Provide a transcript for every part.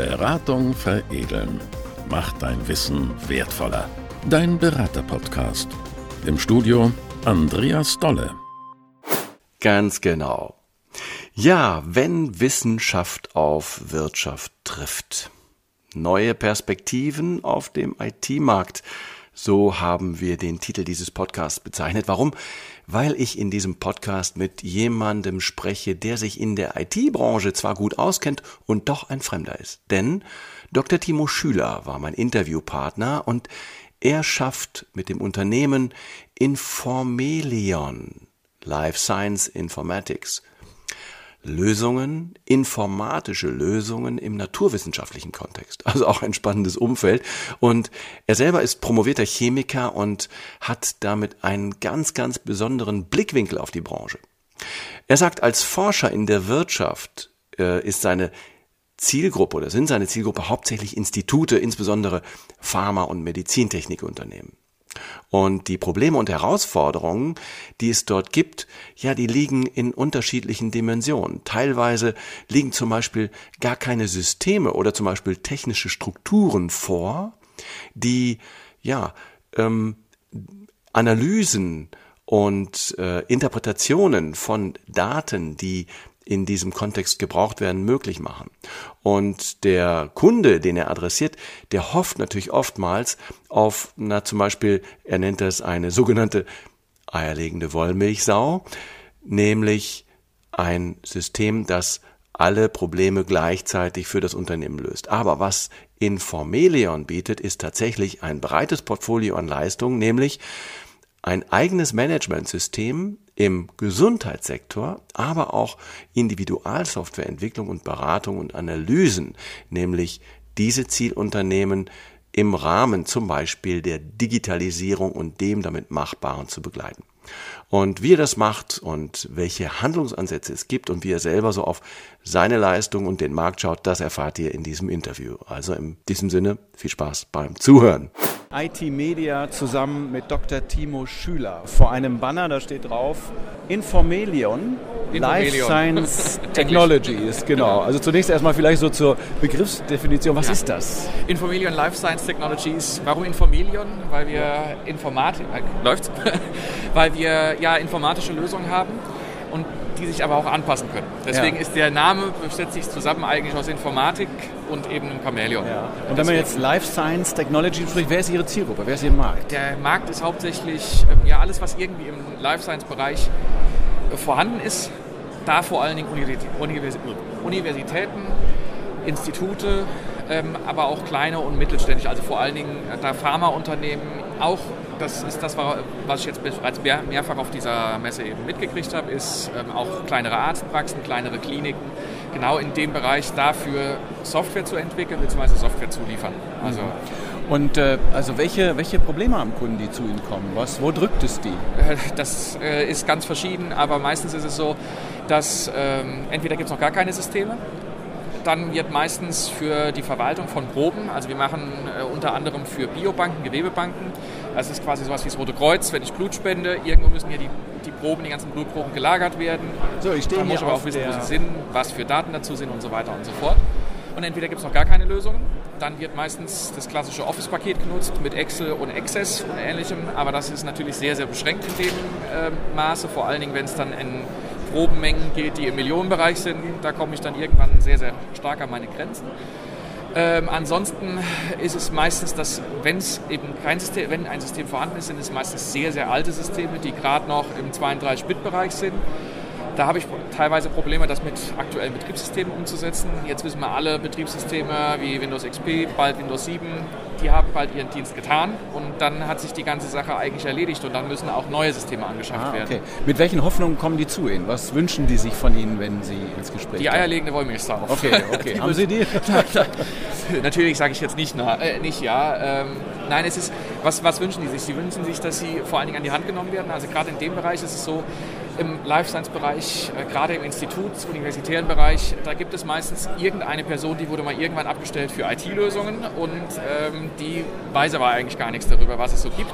Beratung veredeln. Macht dein Wissen wertvoller. Dein Berater-Podcast. Im Studio Andreas Dolle. Ganz genau. Ja, wenn Wissenschaft auf Wirtschaft trifft. Neue Perspektiven auf dem IT-Markt. So haben wir den Titel dieses Podcasts bezeichnet. Warum? Weil ich in diesem Podcast mit jemandem spreche, der sich in der IT-Branche zwar gut auskennt und doch ein Fremder ist. Denn Dr. Timo Schüler war mein Interviewpartner und er schafft mit dem Unternehmen Informelion Life Science Informatics Lösungen, informatische Lösungen im naturwissenschaftlichen Kontext. Also auch ein spannendes Umfeld. Und er selber ist promovierter Chemiker und hat damit einen ganz, ganz besonderen Blickwinkel auf die Branche. Er sagt, als Forscher in der Wirtschaft äh, ist seine Zielgruppe oder sind seine Zielgruppe hauptsächlich Institute, insbesondere Pharma- und Medizintechnikunternehmen. Und die Probleme und Herausforderungen, die es dort gibt, ja, die liegen in unterschiedlichen Dimensionen. Teilweise liegen zum Beispiel gar keine Systeme oder zum Beispiel technische Strukturen vor, die, ja, ähm, Analysen und äh, Interpretationen von Daten, die in diesem Kontext gebraucht werden, möglich machen. Und der Kunde, den er adressiert, der hofft natürlich oftmals auf, na zum Beispiel, er nennt das eine sogenannte eierlegende Wollmilchsau, nämlich ein System, das alle Probleme gleichzeitig für das Unternehmen löst. Aber was Informelion bietet, ist tatsächlich ein breites Portfolio an Leistungen, nämlich ein eigenes Managementsystem im Gesundheitssektor, aber auch Individualsoftwareentwicklung und Beratung und Analysen, nämlich diese Zielunternehmen im Rahmen zum Beispiel der Digitalisierung und dem damit Machbaren zu begleiten. Und wie er das macht und welche Handlungsansätze es gibt und wie er selber so auf seine Leistung und den Markt schaut, das erfahrt ihr in diesem Interview. Also in diesem Sinne viel Spaß beim Zuhören. IT Media zusammen mit Dr. Timo Schüler vor einem Banner, da steht drauf Informalion, Life Science Technologies, genau. Also zunächst erstmal vielleicht so zur Begriffsdefinition, was ja. ist das? Informalion Life Science Technologies. Warum Informalion? Weil wir Informatik, äh, läuft's? Weil wir ja informatische Lösungen haben die sich aber auch anpassen können. Deswegen ja. ist der Name, setzt sich zusammen eigentlich aus Informatik und eben einem Chamäleon. Ja. Und wenn man jetzt Life Science Technology spricht, wer ist Ihre Zielgruppe? Wer ist Ihr Markt? Der Markt ist hauptsächlich ähm, ja alles, was irgendwie im Life Science Bereich äh, vorhanden ist. Da vor allen Dingen Universitäten, Institute, ähm, aber auch kleine und mittelständische, also vor allen Dingen äh, da Pharmaunternehmen, auch das ist das, was ich jetzt bereits mehrfach auf dieser Messe eben mitgekriegt habe, ist ähm, auch kleinere Arztpraxen, kleinere Kliniken, genau in dem Bereich dafür Software zu entwickeln bzw. Software zu liefern. Also und äh, also welche, welche Probleme haben Kunden, die zu Ihnen kommen? Was, wo drückt es die? Äh, das äh, ist ganz verschieden, aber meistens ist es so, dass ähm, entweder gibt es noch gar keine Systeme dann wird meistens für die Verwaltung von Proben, also wir machen äh, unter anderem für Biobanken, Gewebebanken, das ist quasi sowas wie das Rote Kreuz, wenn ich Blut spende, irgendwo müssen hier die, die Proben, die ganzen Blutproben gelagert werden. So, ich stehe Dann muss ich aber auch wissen, wo sie sind, was für Daten dazu sind und so weiter und so fort. Und entweder gibt es noch gar keine Lösungen, dann wird meistens das klassische Office-Paket genutzt mit Excel und Access und ähnlichem, aber das ist natürlich sehr, sehr beschränkt in dem äh, Maße, vor allen Dingen, wenn es dann in Probenmengen geht, die im Millionenbereich sind. Da komme ich dann irgendwann sehr, sehr stark an meine Grenzen. Ähm, ansonsten ist es meistens, dass wenn es eben kein System, wenn ein System vorhanden ist, sind es meistens sehr, sehr alte Systeme, die gerade noch im 32-Bit-Bereich sind. Da habe ich teilweise Probleme, das mit aktuellen Betriebssystemen umzusetzen. Jetzt wissen wir alle, Betriebssysteme wie Windows XP, bald Windows 7, die haben bald ihren Dienst getan und dann hat sich die ganze Sache eigentlich erledigt und dann müssen auch neue Systeme angeschafft ah, okay. werden. Mit welchen Hoffnungen kommen die zu Ihnen? Was wünschen die sich von Ihnen, wenn Sie ins Gespräch Die eierlegende Wollmilchsau. Okay, okay. haben Sie die? Natürlich sage ich jetzt nicht, na, äh, nicht ja. Ähm, nein, es ist, was, was wünschen die sich? Sie wünschen sich, dass sie vor allen Dingen an die Hand genommen werden. Also gerade in dem Bereich ist es so, im Life Science-Bereich, äh, gerade im Instituts-, universitären Bereich, da gibt es meistens irgendeine Person, die wurde mal irgendwann abgestellt für IT-Lösungen und ähm, die weiß aber eigentlich gar nichts darüber, was es so gibt.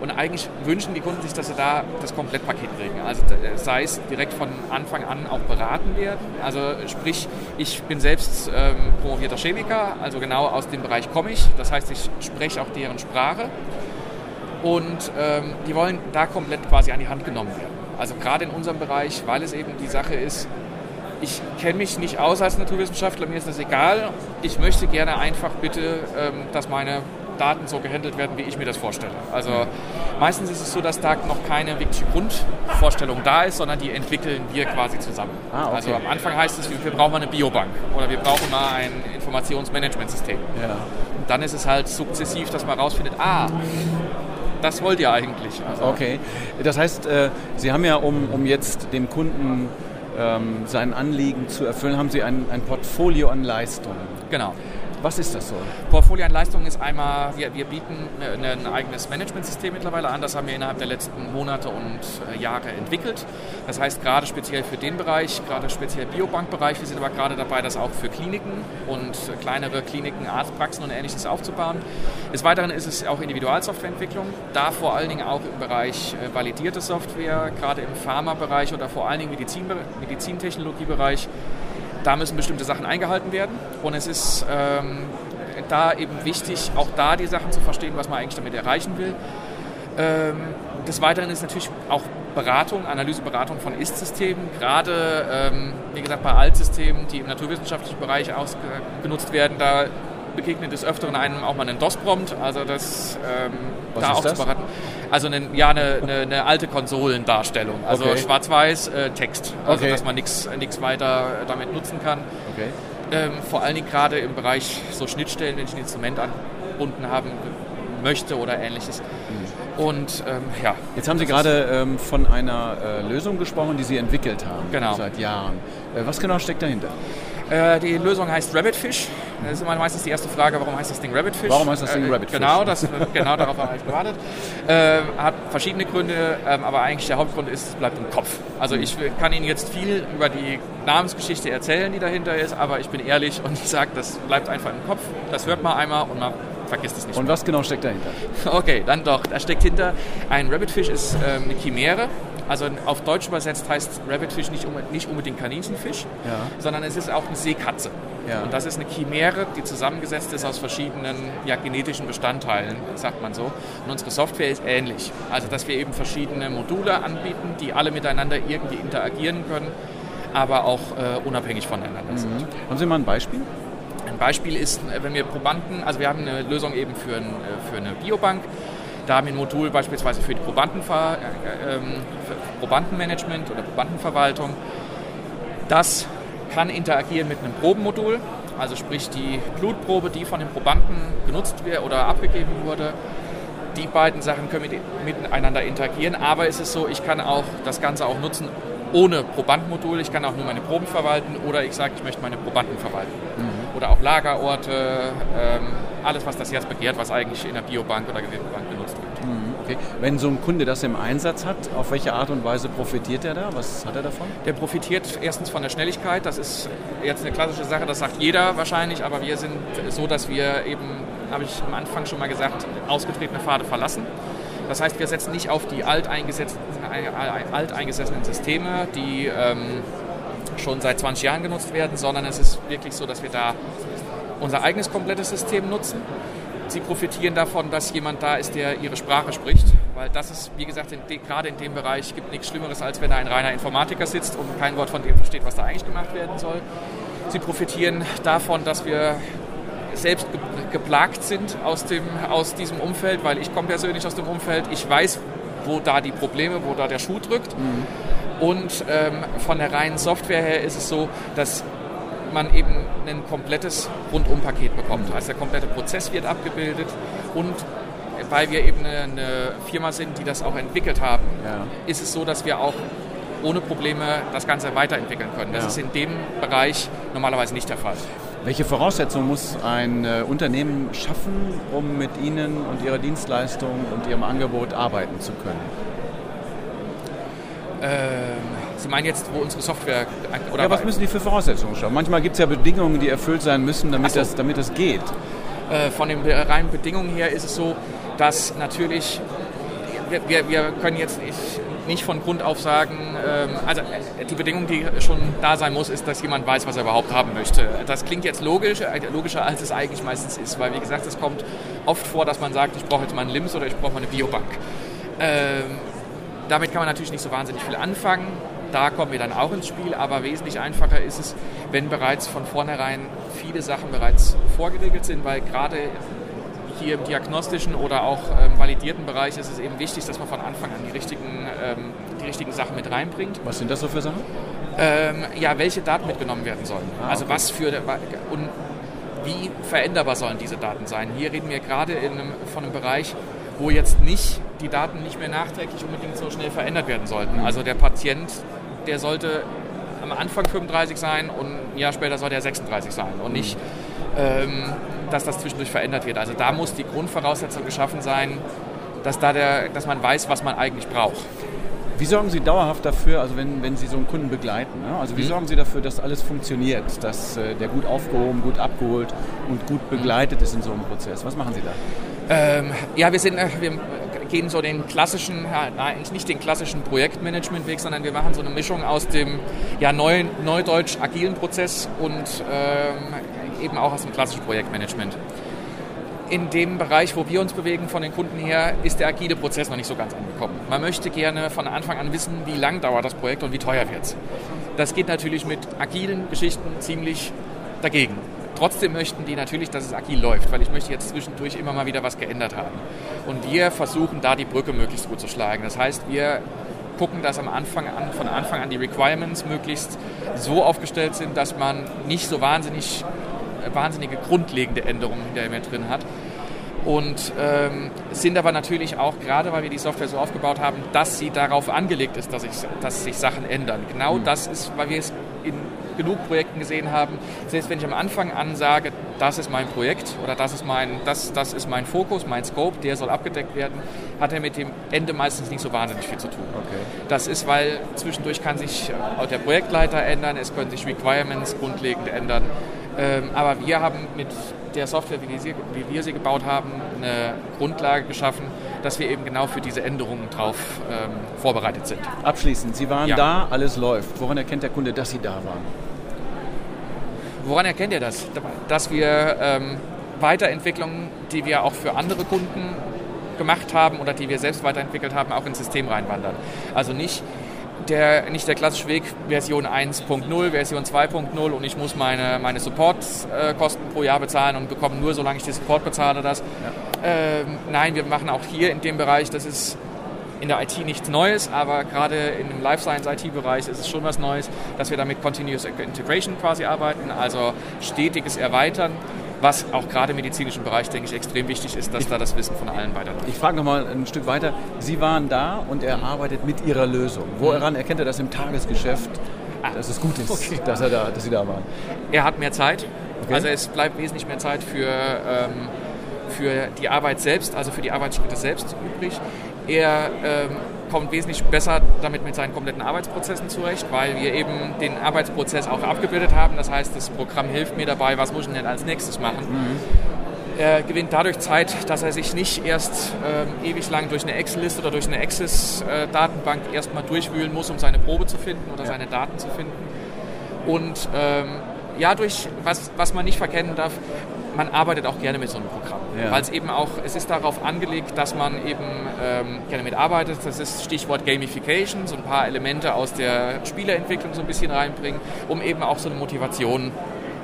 Und eigentlich wünschen die Kunden sich, dass sie da das Komplettpaket kriegen. Also sei es direkt von Anfang an auch beraten werden. Also sprich, ich bin selbst ähm, promovierter Chemiker, also genau aus dem Bereich komme ich. Das heißt, ich spreche auch deren Sprache. Und ähm, die wollen da komplett quasi an die Hand genommen werden. Also gerade in unserem Bereich, weil es eben die Sache ist, ich kenne mich nicht aus als Naturwissenschaftler, mir ist das egal. Ich möchte gerne einfach bitte, ähm, dass meine Daten so gehandelt werden, wie ich mir das vorstelle. Also meistens ist es so, dass da noch keine wirkliche Grundvorstellung da ist, sondern die entwickeln wir quasi zusammen. Ah, okay. Also am Anfang heißt es, wir brauchen mal eine Biobank oder wir brauchen mal ein Informationsmanagementsystem. Ja. Und dann ist es halt sukzessiv, dass man herausfindet, ah, das wollt ihr eigentlich. Also okay, das heißt, äh, Sie haben ja, um, um jetzt dem Kunden ähm, sein Anliegen zu erfüllen, haben Sie ein, ein Portfolio an Leistungen. Genau. Was ist das so? Portfolio an Leistungen ist einmal, wir, wir bieten ein eigenes Managementsystem mittlerweile an. Das haben wir innerhalb der letzten Monate und äh, Jahre entwickelt. Das heißt, gerade speziell für den Bereich, gerade speziell Biobankbereich, wir sind aber gerade dabei, das auch für Kliniken und kleinere Kliniken, Arztpraxen und ähnliches aufzubauen. Des Weiteren ist es auch Individualsoftwareentwicklung, da vor allen Dingen auch im Bereich äh, validierte Software, gerade im Pharmabereich oder vor allen Dingen Medizin, Medizintechnologiebereich da müssen bestimmte Sachen eingehalten werden. Und es ist ähm, da eben wichtig, auch da die Sachen zu verstehen, was man eigentlich damit erreichen will. Ähm, des Weiteren ist natürlich auch Beratung, Analyseberatung von Ist-Systemen, gerade ähm, wie gesagt bei Altsystemen, die im naturwissenschaftlichen Bereich ausgenutzt werden, da begegnet des Öfteren einem auch mal einen DOS-Prompt, also das ähm, da auch das? zu beraten. Also eine, ja, eine, eine, eine alte Konsolendarstellung, also okay. schwarz-weiß äh, Text, also okay. dass man nichts weiter damit nutzen kann. Okay. Ähm, vor allen Dingen gerade im Bereich so Schnittstellen, wenn ich ein Instrument angebunden haben möchte oder ähnliches. Mhm. Und ähm, ja. Jetzt haben Sie gerade ähm, von einer äh, Lösung gesprochen, die Sie entwickelt haben genau. seit Jahren. Äh, was genau steckt dahinter? Äh, die Lösung heißt Rabbitfish. Das ist immer meistens die erste Frage, warum heißt das Ding Rabbitfish? Warum heißt das Ding äh, Rabbitfish? Genau, das, genau darauf habe ich gewartet. Äh, hat verschiedene Gründe, ähm, aber eigentlich der Hauptgrund ist, es bleibt im Kopf. Also ich kann Ihnen jetzt viel über die Namensgeschichte erzählen, die dahinter ist, aber ich bin ehrlich und ich sage, das bleibt einfach im Kopf. Das hört man einmal und man vergisst es nicht. Und mehr. was genau steckt dahinter? Okay, dann doch. Da steckt hinter, ein Rabbitfish ist ähm, eine Chimäre. Also auf Deutsch übersetzt heißt Rabbitfish nicht, nicht unbedingt Kaninchenfisch, ja. sondern es ist auch eine Seekatze. Ja. Und das ist eine Chimäre, die zusammengesetzt ist aus verschiedenen ja, genetischen Bestandteilen, sagt man so. Und unsere Software ist ähnlich. Also dass wir eben verschiedene Module anbieten, die alle miteinander irgendwie interagieren können, aber auch äh, unabhängig voneinander mhm. sind. Haben Sie mal ein Beispiel? Ein Beispiel ist, wenn wir Probanden, also wir haben eine Lösung eben für, ein, äh, für eine Biobank, da haben wir ein Modul beispielsweise für die Probandenver äh, ähm, für Probandenmanagement oder Probandenverwaltung. Das kann interagieren mit einem Probenmodul, also sprich die Blutprobe, die von den Probanden genutzt wird oder abgegeben wurde. Die beiden Sachen können miteinander interagieren, aber es ist so, ich kann auch das Ganze auch nutzen ohne Probandmodul. Ich kann auch nur meine Proben verwalten oder ich sage, ich möchte meine Probanden verwalten. Mhm. Oder auch Lagerorte, ähm, alles, was das Herz begehrt, was eigentlich in der Biobank oder Gewebebank benutzt wird. Mhm, okay. Wenn so ein Kunde das im Einsatz hat, auf welche Art und Weise profitiert er da? Was hat er davon? Der profitiert erstens von der Schnelligkeit. Das ist jetzt eine klassische Sache, das sagt jeder wahrscheinlich, aber wir sind so, dass wir eben, habe ich am Anfang schon mal gesagt, ausgetretene Pfade verlassen. Das heißt, wir setzen nicht auf die alteingesessenen, alteingesessenen Systeme, die ähm, schon seit 20 Jahren genutzt werden, sondern es ist wirklich so, dass wir da unser eigenes komplettes System nutzen. Sie profitieren davon, dass jemand da ist, der ihre Sprache spricht, weil das ist, wie gesagt, in gerade in dem Bereich gibt nichts Schlimmeres, als wenn da ein reiner Informatiker sitzt und kein Wort von dem versteht, was da eigentlich gemacht werden soll. Sie profitieren davon, dass wir selbst geplagt sind aus, dem, aus diesem Umfeld, weil ich komme persönlich aus dem Umfeld, ich weiß, wo da die Probleme, wo da der Schuh drückt. Mhm. Und ähm, von der reinen Software her ist es so, dass man eben ein komplettes Rundumpaket bekommt. Also der komplette Prozess wird abgebildet und weil wir eben eine, eine Firma sind, die das auch entwickelt haben, ja. ist es so, dass wir auch ohne Probleme das Ganze weiterentwickeln können. Das ja. ist in dem Bereich normalerweise nicht der Fall. Welche Voraussetzungen muss ein äh, Unternehmen schaffen, um mit Ihnen und Ihrer Dienstleistung und Ihrem Angebot arbeiten zu können? Ähm, Sie meinen jetzt, wo unsere Software oder Ja, was müssen die für Voraussetzungen schaffen? Manchmal gibt es ja Bedingungen, die erfüllt sein müssen, damit, so. das, damit das geht. Äh, von den reinen Bedingungen her ist es so, dass natürlich wir, wir, wir können jetzt nicht, nicht von Grund auf sagen, ähm, also äh, die Bedingung, die schon da sein muss, ist, dass jemand weiß, was er überhaupt haben möchte. Das klingt jetzt logisch, äh, logischer als es eigentlich meistens ist, weil wie gesagt, es kommt oft vor, dass man sagt, ich brauche jetzt mal einen LIMS oder ich brauche mal eine Biobank. Ähm, damit kann man natürlich nicht so wahnsinnig viel anfangen. Da kommen wir dann auch ins Spiel, aber wesentlich einfacher ist es, wenn bereits von vornherein viele Sachen bereits vorgeregelt sind, weil gerade hier im diagnostischen oder auch ähm, validierten Bereich ist es eben wichtig, dass man von Anfang an die richtigen, ähm, die richtigen Sachen mit reinbringt. Was sind das so für Sachen? Ähm, ja, welche Daten mitgenommen werden sollen. Ah, also was für und wie veränderbar sollen diese Daten sein. Hier reden wir gerade einem, von einem Bereich, wo jetzt nicht die Daten nicht mehr nachträglich unbedingt so schnell verändert werden sollten. Mhm. Also der Patient, der sollte am Anfang 35 sein und ein Jahr später soll der 36 sein und nicht ähm, dass das zwischendurch verändert wird. Also da muss die Grundvoraussetzung geschaffen sein, dass, da der, dass man weiß, was man eigentlich braucht. Wie sorgen Sie dauerhaft dafür, also wenn, wenn Sie so einen Kunden begleiten, ne? also wie mhm. sorgen Sie dafür, dass alles funktioniert, dass äh, der gut aufgehoben, gut abgeholt und gut begleitet ist in so einem Prozess? Was machen Sie da? Ähm, ja, wir, sind, äh, wir gehen so den klassischen, eigentlich nicht den klassischen Projektmanagement-Weg, sondern wir machen so eine Mischung aus dem ja, neuen, neudeutsch agilen Prozess und ähm, eben auch aus dem klassischen Projektmanagement. In dem Bereich, wo wir uns bewegen von den Kunden her, ist der agile Prozess noch nicht so ganz angekommen. Man möchte gerne von Anfang an wissen, wie lang dauert das Projekt und wie teuer wird es. Das geht natürlich mit agilen Geschichten ziemlich dagegen. Trotzdem möchten die natürlich, dass es agil läuft, weil ich möchte jetzt zwischendurch immer mal wieder was geändert haben. Und wir versuchen da die Brücke möglichst gut zu schlagen. Das heißt, wir gucken, dass am Anfang an, von Anfang an die Requirements möglichst so aufgestellt sind, dass man nicht so wahnsinnig wahnsinnige grundlegende Änderungen hinterher mehr drin hat. Und ähm, sind aber natürlich auch, gerade weil wir die Software so aufgebaut haben, dass sie darauf angelegt ist, dass, ich, dass sich Sachen ändern. Genau mhm. das ist, weil wir es in genug Projekten gesehen haben. Selbst wenn ich am Anfang an sage, das ist mein Projekt oder das ist mein, das, das ist mein Fokus, mein Scope, der soll abgedeckt werden, hat er mit dem Ende meistens nicht so wahnsinnig viel zu tun. Okay. Das ist, weil zwischendurch kann sich auch der Projektleiter ändern, es können sich Requirements grundlegend ändern. Ähm, aber wir haben mit der Software, wie, sie, wie, wir sie gebaut haben, eine Grundlage geschaffen, dass wir eben genau für diese Änderungen drauf ähm, vorbereitet sind. Abschließend, Sie waren ja. da, alles läuft. Woran erkennt der Kunde, dass Sie da waren? Woran erkennt er das? Dass wir ähm, Weiterentwicklungen, die wir auch für andere Kunden gemacht haben oder die wir selbst weiterentwickelt haben, auch ins System reinwandern. Also nicht der, nicht der klassische Weg Version 1.0, Version 2.0 und ich muss meine, meine Support-Kosten pro Jahr bezahlen und bekomme nur, solange ich den Support bezahle, das. Ja. Ähm, nein, wir machen auch hier in dem Bereich, das ist in der IT nichts Neues, aber gerade in dem Life Science IT-Bereich ist es schon was Neues, dass wir damit Continuous Integration quasi arbeiten, also stetiges Erweitern was auch gerade im medizinischen Bereich, denke ich, extrem wichtig ist, dass ich, da das Wissen von allen weiterläuft. Ich frage nochmal ein Stück weiter. Sie waren da und er arbeitet mit Ihrer Lösung. Woran mhm. erkennt er das im Tagesgeschäft, ah, dass es gut ist, okay. dass, er da, dass Sie da waren? Er hat mehr Zeit. Okay. Also es bleibt wesentlich mehr Zeit für, ähm, für die Arbeit selbst, also für die Arbeitsschritte selbst übrig. Er ähm, kommt wesentlich besser damit mit seinen kompletten Arbeitsprozessen zurecht, weil wir eben den Arbeitsprozess auch abgebildet haben. Das heißt, das Programm hilft mir dabei, was muss ich denn als nächstes machen. Mhm. Er gewinnt dadurch Zeit, dass er sich nicht erst ähm, ewig lang durch eine Excel-Liste oder durch eine Access-Datenbank erstmal durchwühlen muss, um seine Probe zu finden oder ja. seine Daten zu finden. Und ähm, ja, durch, was, was man nicht verkennen darf, man arbeitet auch gerne mit so einem Programm, ja. weil es eben auch, es ist darauf angelegt, dass man eben ähm, gerne mitarbeitet. Das ist Stichwort Gamification, so ein paar Elemente aus der Spieleentwicklung so ein bisschen reinbringen, um eben auch so eine Motivation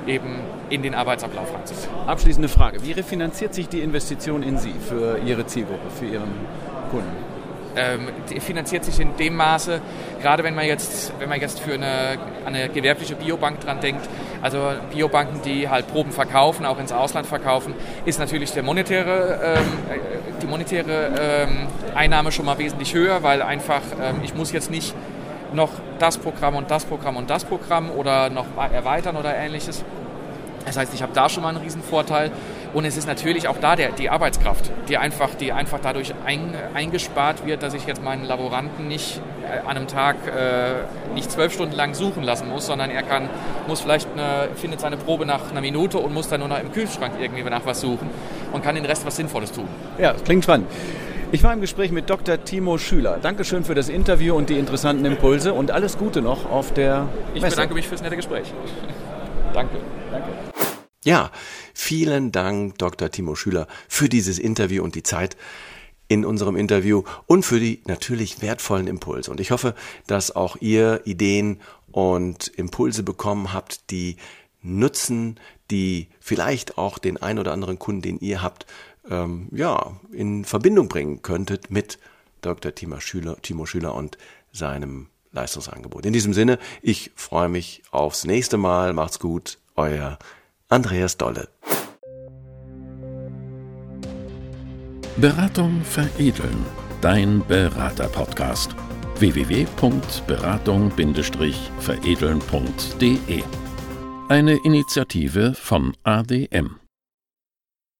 eben in den Arbeitsablauf reinzubringen. Abschließende Frage, wie refinanziert sich die Investition in Sie für Ihre Zielgruppe, für Ihren Kunden? Ähm, finanziert sich in dem Maße, gerade wenn man jetzt, wenn man jetzt für eine, eine gewerbliche Biobank dran denkt, also Biobanken, die halt Proben verkaufen, auch ins Ausland verkaufen, ist natürlich der monetäre, ähm, äh, die monetäre ähm, Einnahme schon mal wesentlich höher, weil einfach ähm, ich muss jetzt nicht noch das Programm und das Programm und das Programm oder noch erweitern oder ähnliches. Das heißt, ich habe da schon mal einen riesen Vorteil. Und es ist natürlich auch da der, die Arbeitskraft, die einfach, die einfach dadurch ein, eingespart wird, dass ich jetzt meinen Laboranten nicht äh, an einem Tag äh, nicht zwölf Stunden lang suchen lassen muss, sondern er kann, muss vielleicht eine, findet seine Probe nach einer Minute und muss dann nur noch im Kühlschrank irgendwie nach was suchen und kann den Rest was Sinnvolles tun. Ja, das klingt spannend. Ich war im Gespräch mit Dr. Timo Schüler. Dankeschön für das Interview und die interessanten Impulse und alles Gute noch auf der Ich Messe. bedanke mich fürs nette Gespräch. Danke. Danke. Ja, vielen Dank, Dr. Timo Schüler, für dieses Interview und die Zeit in unserem Interview und für die natürlich wertvollen Impulse. Und ich hoffe, dass auch ihr Ideen und Impulse bekommen habt, die nutzen, die vielleicht auch den ein oder anderen Kunden, den ihr habt, ähm, ja, in Verbindung bringen könntet mit Dr. Timo Schüler, Timo Schüler und seinem Leistungsangebot. In diesem Sinne, ich freue mich aufs nächste Mal. Macht's gut, euer Andreas Dolle. Beratung veredeln. Dein Berater-Podcast. www.beratung-veredeln.de Eine Initiative von ADM.